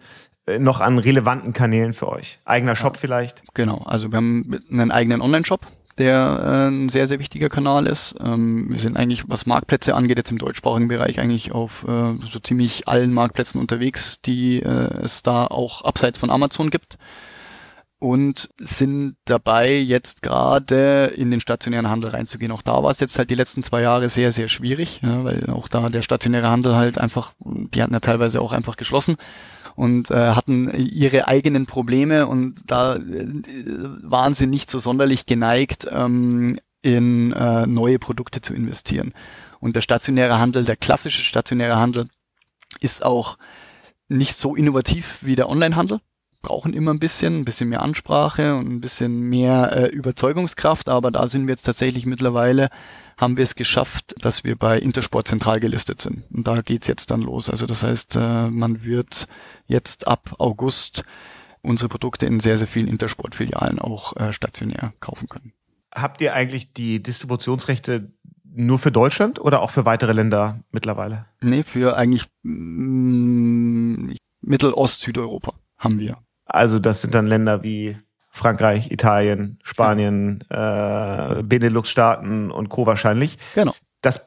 noch an relevanten Kanälen für euch? Eigener Shop ja, vielleicht? Genau, also wir haben einen eigenen Online-Shop, der äh, ein sehr, sehr wichtiger Kanal ist. Ähm, wir sind eigentlich, was Marktplätze angeht, jetzt im deutschsprachigen Bereich eigentlich auf äh, so ziemlich allen Marktplätzen unterwegs, die äh, es da auch abseits von Amazon gibt. Und sind dabei, jetzt gerade in den stationären Handel reinzugehen. Auch da war es jetzt halt die letzten zwei Jahre sehr, sehr schwierig, weil auch da der stationäre Handel halt einfach, die hatten ja teilweise auch einfach geschlossen und äh, hatten ihre eigenen Probleme und da äh, waren sie nicht so sonderlich geneigt, ähm, in äh, neue Produkte zu investieren. Und der stationäre Handel, der klassische stationäre Handel, ist auch nicht so innovativ wie der Onlinehandel brauchen immer ein bisschen, ein bisschen mehr Ansprache und ein bisschen mehr äh, Überzeugungskraft, aber da sind wir jetzt tatsächlich mittlerweile, haben wir es geschafft, dass wir bei Intersport zentral gelistet sind. Und da geht's jetzt dann los. Also das heißt, äh, man wird jetzt ab August unsere Produkte in sehr, sehr vielen Intersport-Filialen auch äh, stationär kaufen können. Habt ihr eigentlich die Distributionsrechte nur für Deutschland oder auch für weitere Länder mittlerweile? Nee, für eigentlich mm, Mittel-, Ost-, Südeuropa haben wir. Also das sind dann Länder wie Frankreich, Italien, Spanien, äh, Benelux-Staaten und Co. wahrscheinlich. Genau. Das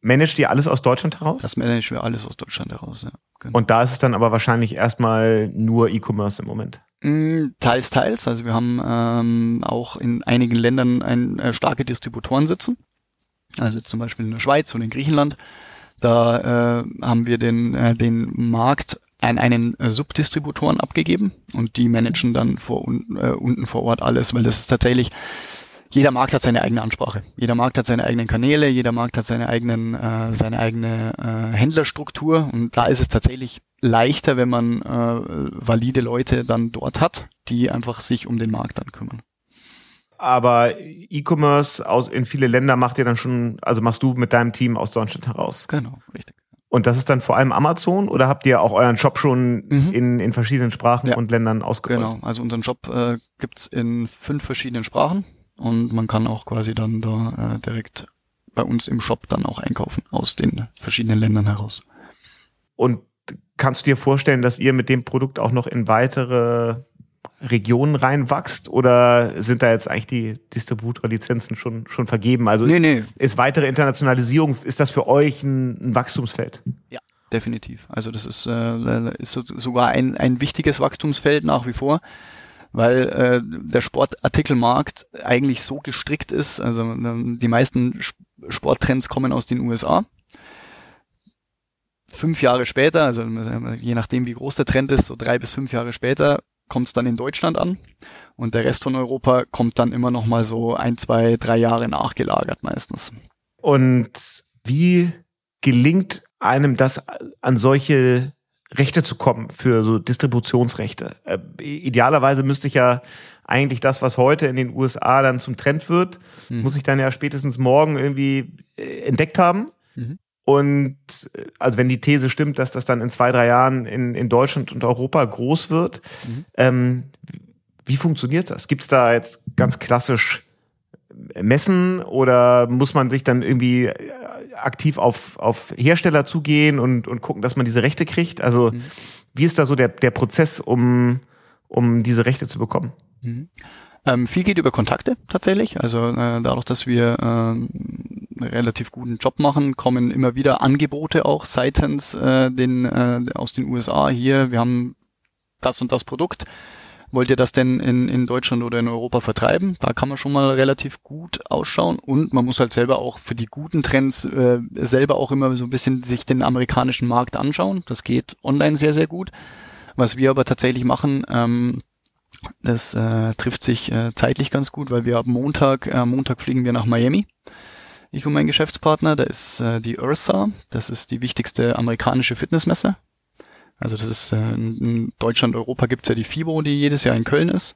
managt ihr alles aus Deutschland heraus? Das managen wir alles aus Deutschland heraus, ja. Genau. Und da ist es dann aber wahrscheinlich erstmal nur E-Commerce im Moment. Mm, teils, teils. Also wir haben ähm, auch in einigen Ländern ein, äh, starke Distributoren sitzen. Also zum Beispiel in der Schweiz und in Griechenland. Da äh, haben wir den, äh, den Markt an einen äh, Subdistributoren abgegeben und die managen dann vor, äh, unten vor Ort alles, weil das ist tatsächlich, jeder Markt hat seine eigene Ansprache. Jeder Markt hat seine eigenen Kanäle, jeder Markt hat seine eigenen, äh, seine eigene äh, Händlerstruktur und da ist es tatsächlich leichter, wenn man äh, valide Leute dann dort hat, die einfach sich um den Markt dann kümmern. aber E-Commerce aus in viele Länder macht ihr dann schon, also machst du mit deinem Team aus Deutschland heraus. Genau, richtig. Und das ist dann vor allem Amazon oder habt ihr auch euren Shop schon mhm. in, in verschiedenen Sprachen ja. und Ländern ausgerollt? Genau, also unseren Shop äh, gibt's in fünf verschiedenen Sprachen und man kann auch quasi dann da äh, direkt bei uns im Shop dann auch einkaufen aus den verschiedenen Ländern heraus. Und kannst du dir vorstellen, dass ihr mit dem Produkt auch noch in weitere Regionen reinwachst oder sind da jetzt eigentlich die Distributorlizenzen schon, schon vergeben? Also nee, ist, nee. ist weitere Internationalisierung, ist das für euch ein, ein Wachstumsfeld? Ja, definitiv. Also das ist, äh, ist sogar ein, ein wichtiges Wachstumsfeld nach wie vor, weil äh, der Sportartikelmarkt eigentlich so gestrickt ist. Also äh, die meisten Sporttrends kommen aus den USA fünf Jahre später, also je nachdem wie groß der Trend ist, so drei bis fünf Jahre später, kommt es dann in Deutschland an und der Rest von Europa kommt dann immer noch mal so ein, zwei, drei Jahre nachgelagert meistens. Und wie gelingt einem das an solche Rechte zu kommen für so Distributionsrechte? Äh, idealerweise müsste ich ja eigentlich das, was heute in den USA dann zum Trend wird, hm. muss ich dann ja spätestens morgen irgendwie äh, entdeckt haben. Mhm. Und äh, also wenn die These stimmt, dass das dann in zwei, drei Jahren in, in Deutschland und Europa groß wird, mhm. ähm, wie funktioniert das? Gibt es da jetzt ganz klassisch Messen oder muss man sich dann irgendwie äh, aktiv auf, auf Hersteller zugehen und, und gucken, dass man diese Rechte kriegt? Also mhm. wie ist da so der, der Prozess, um, um diese Rechte zu bekommen? Mhm. Ähm, viel geht über Kontakte tatsächlich. Also äh, dadurch, dass wir äh, relativ guten Job machen, kommen immer wieder Angebote auch seitens äh, den äh, aus den USA hier. Wir haben das und das Produkt. Wollt ihr das denn in, in Deutschland oder in Europa vertreiben? Da kann man schon mal relativ gut ausschauen und man muss halt selber auch für die guten Trends äh, selber auch immer so ein bisschen sich den amerikanischen Markt anschauen. Das geht online sehr, sehr gut. Was wir aber tatsächlich machen, ähm, das äh, trifft sich äh, zeitlich ganz gut, weil wir ab Montag, äh, Montag fliegen wir nach Miami. Ich und mein Geschäftspartner, da ist äh, die URSA, das ist die wichtigste amerikanische Fitnessmesse. Also das ist äh, in Deutschland, Europa gibt's ja die FIBO, die jedes Jahr in Köln ist.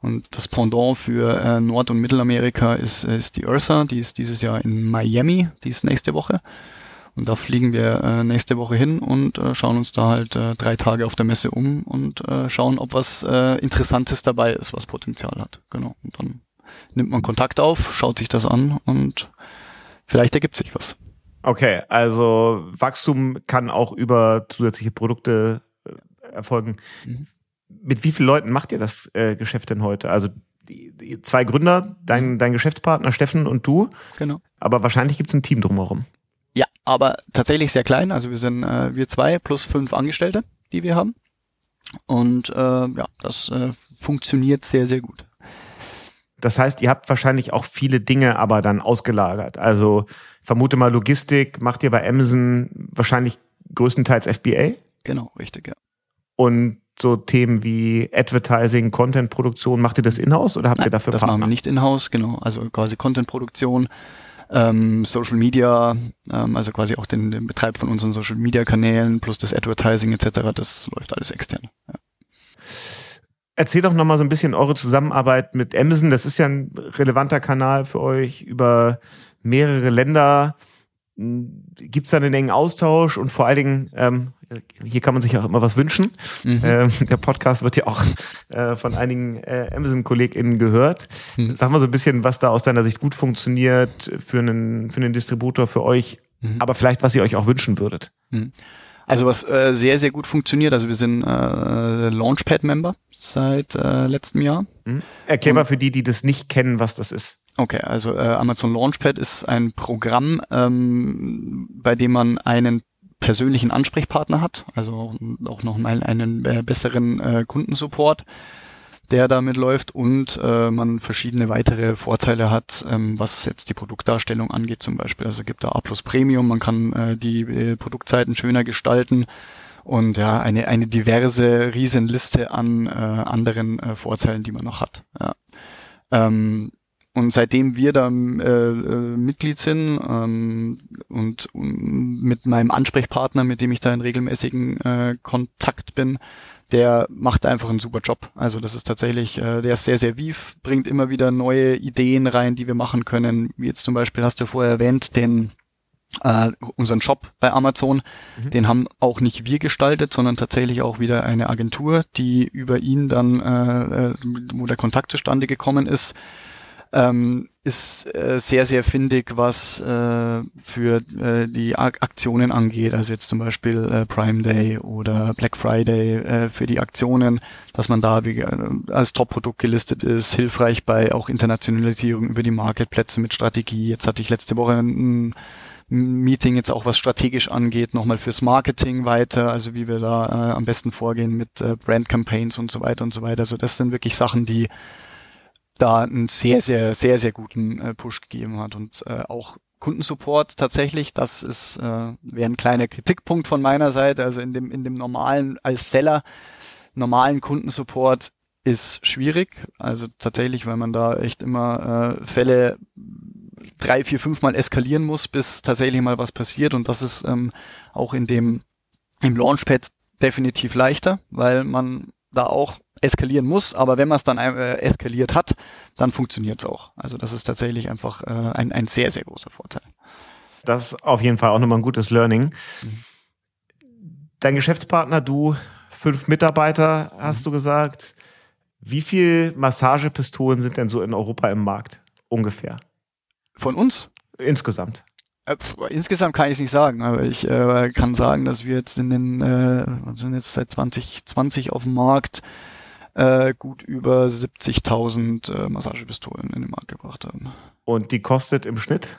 Und das Pendant für äh, Nord- und Mittelamerika ist, ist die URSA, die ist dieses Jahr in Miami, die ist nächste Woche. Und da fliegen wir äh, nächste Woche hin und äh, schauen uns da halt äh, drei Tage auf der Messe um und äh, schauen, ob was äh, Interessantes dabei ist, was Potenzial hat. Genau. Und dann nimmt man Kontakt auf, schaut sich das an und vielleicht ergibt sich was. Okay, also Wachstum kann auch über zusätzliche Produkte äh, erfolgen. Mhm. Mit wie vielen Leuten macht ihr das äh, Geschäft denn heute? Also die, die zwei Gründer, dein, mhm. dein Geschäftspartner Steffen und du. Genau. Aber wahrscheinlich gibt es ein Team drumherum. Ja, aber tatsächlich sehr klein. Also wir sind äh, wir zwei plus fünf Angestellte, die wir haben. Und äh, ja, das äh, funktioniert sehr, sehr gut. Das heißt, ihr habt wahrscheinlich auch viele Dinge aber dann ausgelagert. Also vermute mal Logistik macht ihr bei Amazon wahrscheinlich größtenteils FBA? Genau, richtig, ja. Und so Themen wie Advertising, Content-Produktion, macht ihr das in-house oder habt Nein, ihr dafür das Partner? Das machen wir nicht in-house, genau. Also quasi Content-Produktion ähm, Social Media, ähm, also quasi auch den, den Betreib von unseren Social Media Kanälen plus das Advertising etc., das läuft alles extern. Ja. Erzähl doch nochmal so ein bisschen eure Zusammenarbeit mit Amazon. Das ist ja ein relevanter Kanal für euch über mehrere Länder. Gibt es da einen engen Austausch und vor allen Dingen, ähm, hier kann man sich auch immer was wünschen. Mhm. Ähm, der Podcast wird ja auch äh, von einigen äh, Amazon-KollegInnen gehört. Mhm. Sag mal so ein bisschen, was da aus deiner Sicht gut funktioniert für einen, für einen Distributor, für euch, mhm. aber vielleicht, was ihr euch auch wünschen würdet. Also was äh, sehr, sehr gut funktioniert, also wir sind äh, Launchpad-Member seit äh, letztem Jahr. Mhm. Erklär mal für die, die das nicht kennen, was das ist. Okay, also äh, Amazon Launchpad ist ein Programm, ähm, bei dem man einen persönlichen Ansprechpartner hat, also auch noch mal einen äh, besseren äh, Kundensupport, der damit läuft und äh, man verschiedene weitere Vorteile hat, ähm, was jetzt die Produktdarstellung angeht zum Beispiel. Also gibt da A plus Premium, man kann äh, die äh, Produktseiten schöner gestalten und ja, eine, eine diverse Riesenliste an äh, anderen äh, Vorteilen, die man noch hat. Ja. Ähm, und seitdem wir da äh, äh, Mitglied sind ähm, und, und mit meinem Ansprechpartner, mit dem ich da in regelmäßigen äh, Kontakt bin, der macht einfach einen super Job. Also das ist tatsächlich, äh, der ist sehr, sehr wief, bringt immer wieder neue Ideen rein, die wir machen können. Wie jetzt zum Beispiel hast du vorher erwähnt, den äh, unseren Shop bei Amazon, mhm. den haben auch nicht wir gestaltet, sondern tatsächlich auch wieder eine Agentur, die über ihn dann, äh, äh wo der Kontakt zustande gekommen ist, ähm, ist äh, sehr, sehr findig, was äh, für äh, die Aktionen angeht. Also jetzt zum Beispiel äh, Prime Day oder Black Friday äh, für die Aktionen, dass man da wie, äh, als Top-Produkt gelistet ist, hilfreich bei auch Internationalisierung über die Marketplätze mit Strategie. Jetzt hatte ich letzte Woche ein Meeting jetzt auch was strategisch angeht, nochmal fürs Marketing weiter, also wie wir da äh, am besten vorgehen mit äh, Brand Campaigns und so weiter und so weiter. Also das sind wirklich Sachen, die da einen sehr, sehr, sehr, sehr guten äh, Push gegeben hat und äh, auch Kundensupport tatsächlich, das ist äh, wäre ein kleiner Kritikpunkt von meiner Seite. Also in dem in dem normalen als Seller normalen Kundensupport ist schwierig. Also tatsächlich, weil man da echt immer äh, Fälle drei, vier, fünf Mal eskalieren muss, bis tatsächlich mal was passiert. Und das ist ähm, auch in dem im Launchpad definitiv leichter, weil man da auch eskalieren muss, aber wenn man es dann äh, eskaliert hat, dann funktioniert es auch. Also das ist tatsächlich einfach äh, ein, ein sehr, sehr großer Vorteil. Das ist auf jeden Fall auch nochmal ein gutes Learning. Mhm. Dein Geschäftspartner, du, fünf Mitarbeiter, hast mhm. du gesagt. Wie viel Massagepistolen sind denn so in Europa im Markt? Ungefähr. Von uns? Insgesamt. Äh, insgesamt kann ich es nicht sagen, aber ich äh, kann sagen, dass wir jetzt in den, äh, sind jetzt seit 2020 auf dem Markt, äh, gut über 70.000 äh, Massagepistolen in den Markt gebracht haben. Und die kostet im Schnitt?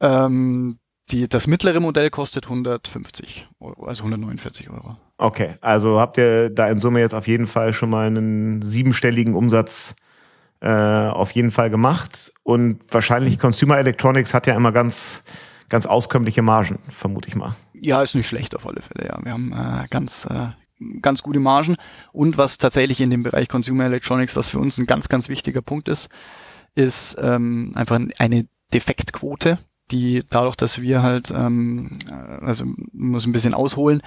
Ähm, die, das mittlere Modell kostet 150 Euro, also 149 Euro. Okay, also habt ihr da in Summe jetzt auf jeden Fall schon mal einen siebenstelligen Umsatz äh, auf jeden Fall gemacht. Und wahrscheinlich Consumer Electronics hat ja immer ganz, ganz auskömmliche Margen, vermute ich mal. Ja, ist nicht schlecht auf alle Fälle, ja. Wir haben äh, ganz, äh, ganz gute Margen. Und was tatsächlich in dem Bereich Consumer Electronics, was für uns ein ganz, ganz wichtiger Punkt ist, ist ähm, einfach eine Defektquote, die dadurch, dass wir halt, ähm, äh, also muss ein bisschen ausholen,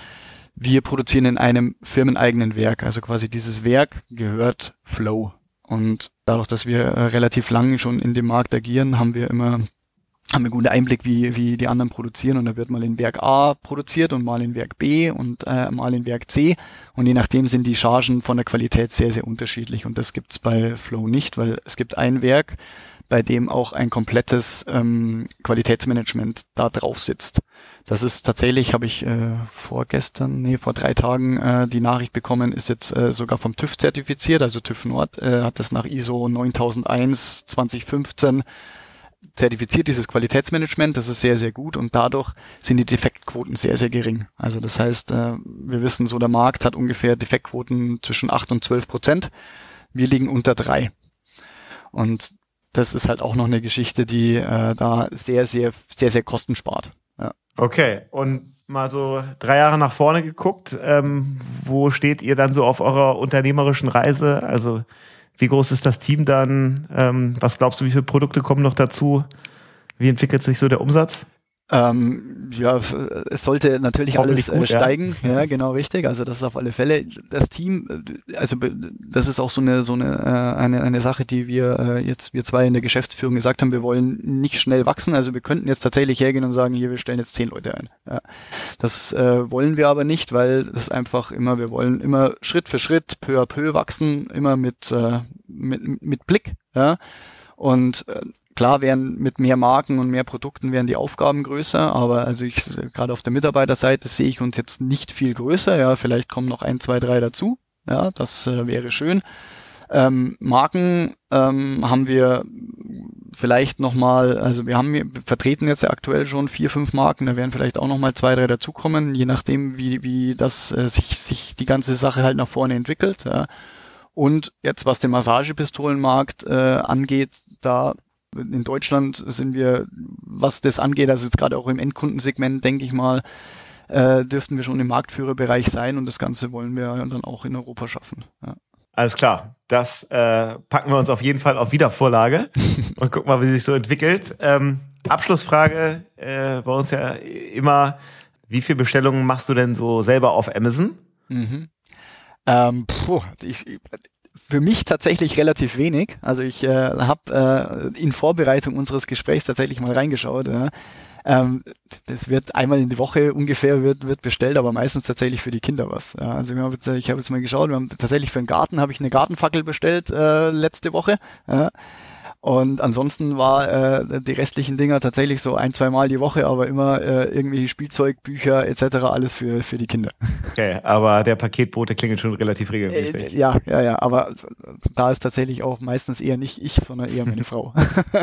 wir produzieren in einem firmeneigenen Werk. Also quasi dieses Werk gehört Flow. Und dadurch, dass wir äh, relativ lange schon in dem Markt agieren, haben wir immer haben wir guten Einblick, wie, wie die anderen produzieren. Und da wird mal in Werk A produziert und mal in Werk B und äh, mal in Werk C. Und je nachdem sind die Chargen von der Qualität sehr, sehr unterschiedlich. Und das gibt's bei Flow nicht, weil es gibt ein Werk, bei dem auch ein komplettes ähm, Qualitätsmanagement da drauf sitzt. Das ist tatsächlich, habe ich äh, vorgestern, nee, vor drei Tagen äh, die Nachricht bekommen, ist jetzt äh, sogar vom TÜV zertifiziert, also TÜV Nord äh, hat das nach ISO 9001 2015 zertifiziert dieses Qualitätsmanagement, das ist sehr, sehr gut und dadurch sind die Defektquoten sehr, sehr gering. Also das heißt, äh, wir wissen so, der Markt hat ungefähr Defektquoten zwischen 8 und 12 Prozent. Wir liegen unter drei. Und das ist halt auch noch eine Geschichte, die äh, da sehr, sehr, sehr, sehr Kosten spart. Okay, und mal so drei Jahre nach vorne geguckt, ähm, wo steht ihr dann so auf eurer unternehmerischen Reise? Also wie groß ist das Team dann? Ähm, was glaubst du, wie viele Produkte kommen noch dazu? Wie entwickelt sich so der Umsatz? Ähm, ja, es sollte natürlich alles äh, gut, steigen. Ja. ja. genau richtig. Also das ist auf alle Fälle das Team. Also das ist auch so eine so eine äh, eine, eine Sache, die wir äh, jetzt wir zwei in der Geschäftsführung gesagt haben. Wir wollen nicht schnell wachsen. Also wir könnten jetzt tatsächlich hergehen und sagen, hier wir stellen jetzt zehn Leute ein. Ja. Das äh, wollen wir aber nicht, weil das einfach immer wir wollen immer Schritt für Schritt, peu à peu wachsen, immer mit äh, mit, mit Blick. Ja. Und äh, Klar wären mit mehr Marken und mehr Produkten wären die Aufgaben größer, aber also ich gerade auf der Mitarbeiterseite sehe ich uns jetzt nicht viel größer. Ja, vielleicht kommen noch ein, zwei, drei dazu. Ja, das äh, wäre schön. Ähm, Marken ähm, haben wir vielleicht nochmal, also wir haben wir vertreten jetzt ja aktuell schon vier, fünf Marken, da werden vielleicht auch nochmal zwei, drei dazukommen, je nachdem, wie, wie das äh, sich, sich die ganze Sache halt nach vorne entwickelt. Ja. Und jetzt, was den Massagepistolenmarkt äh, angeht, da in Deutschland sind wir, was das angeht, also jetzt gerade auch im Endkundensegment, denke ich mal, äh, dürften wir schon im Marktführerbereich sein und das Ganze wollen wir dann auch in Europa schaffen. Ja. Alles klar. Das äh, packen wir uns auf jeden Fall auf Wiedervorlage [laughs] und gucken mal, wie sich so entwickelt. Ähm, Abschlussfrage äh, bei uns ja immer, wie viele Bestellungen machst du denn so selber auf Amazon? Mhm. Ähm, puh, ich, für mich tatsächlich relativ wenig. Also ich äh, habe äh, in Vorbereitung unseres Gesprächs tatsächlich mal reingeschaut. Ja. Ähm, das wird einmal in die Woche ungefähr wird, wird bestellt, aber meistens tatsächlich für die Kinder was. Ja. Also ich habe jetzt, ich hab jetzt mal geschaut, wir haben tatsächlich für den Garten habe ich eine Gartenfackel bestellt äh, letzte Woche. Ja. Und ansonsten war äh, die restlichen Dinger tatsächlich so ein, zwei Mal die Woche, aber immer äh, irgendwie Spielzeug, Bücher etc. alles für, für die Kinder. Okay, aber der Paketbote klingelt schon relativ regelmäßig. Äh, ja, ja, ja, aber da ist tatsächlich auch meistens eher nicht ich, sondern eher meine [laughs] Frau.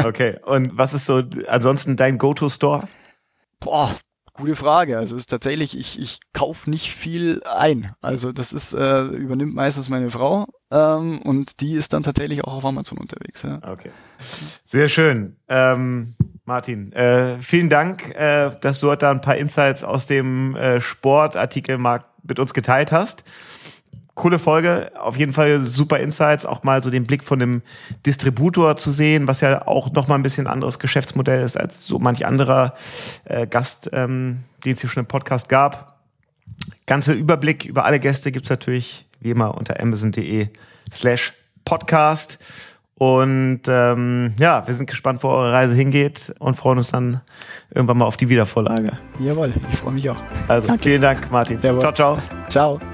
okay, und was ist so ansonsten dein Go-To-Store? Boah, Gute Frage. Also es ist tatsächlich, ich, ich kaufe nicht viel ein. Also das ist, äh, übernimmt meistens meine Frau ähm, und die ist dann tatsächlich auch auf Amazon unterwegs. Ja. Okay. Sehr schön. Ähm, Martin, äh, vielen Dank, äh, dass du heute ein paar Insights aus dem äh, Sportartikelmarkt mit uns geteilt hast coole Folge. Auf jeden Fall super Insights, auch mal so den Blick von dem Distributor zu sehen, was ja auch nochmal ein bisschen anderes Geschäftsmodell ist als so manch anderer äh, Gast, ähm, den es hier schon im Podcast gab. Ganze Überblick über alle Gäste gibt's natürlich wie immer unter amazon.de slash podcast. Und ähm, ja, wir sind gespannt, wo eure Reise hingeht und freuen uns dann irgendwann mal auf die Wiedervorlage. Jawohl, ich freue mich auch. Also Danke. vielen Dank, Martin. Jawohl. Ciao, ciao. Ciao.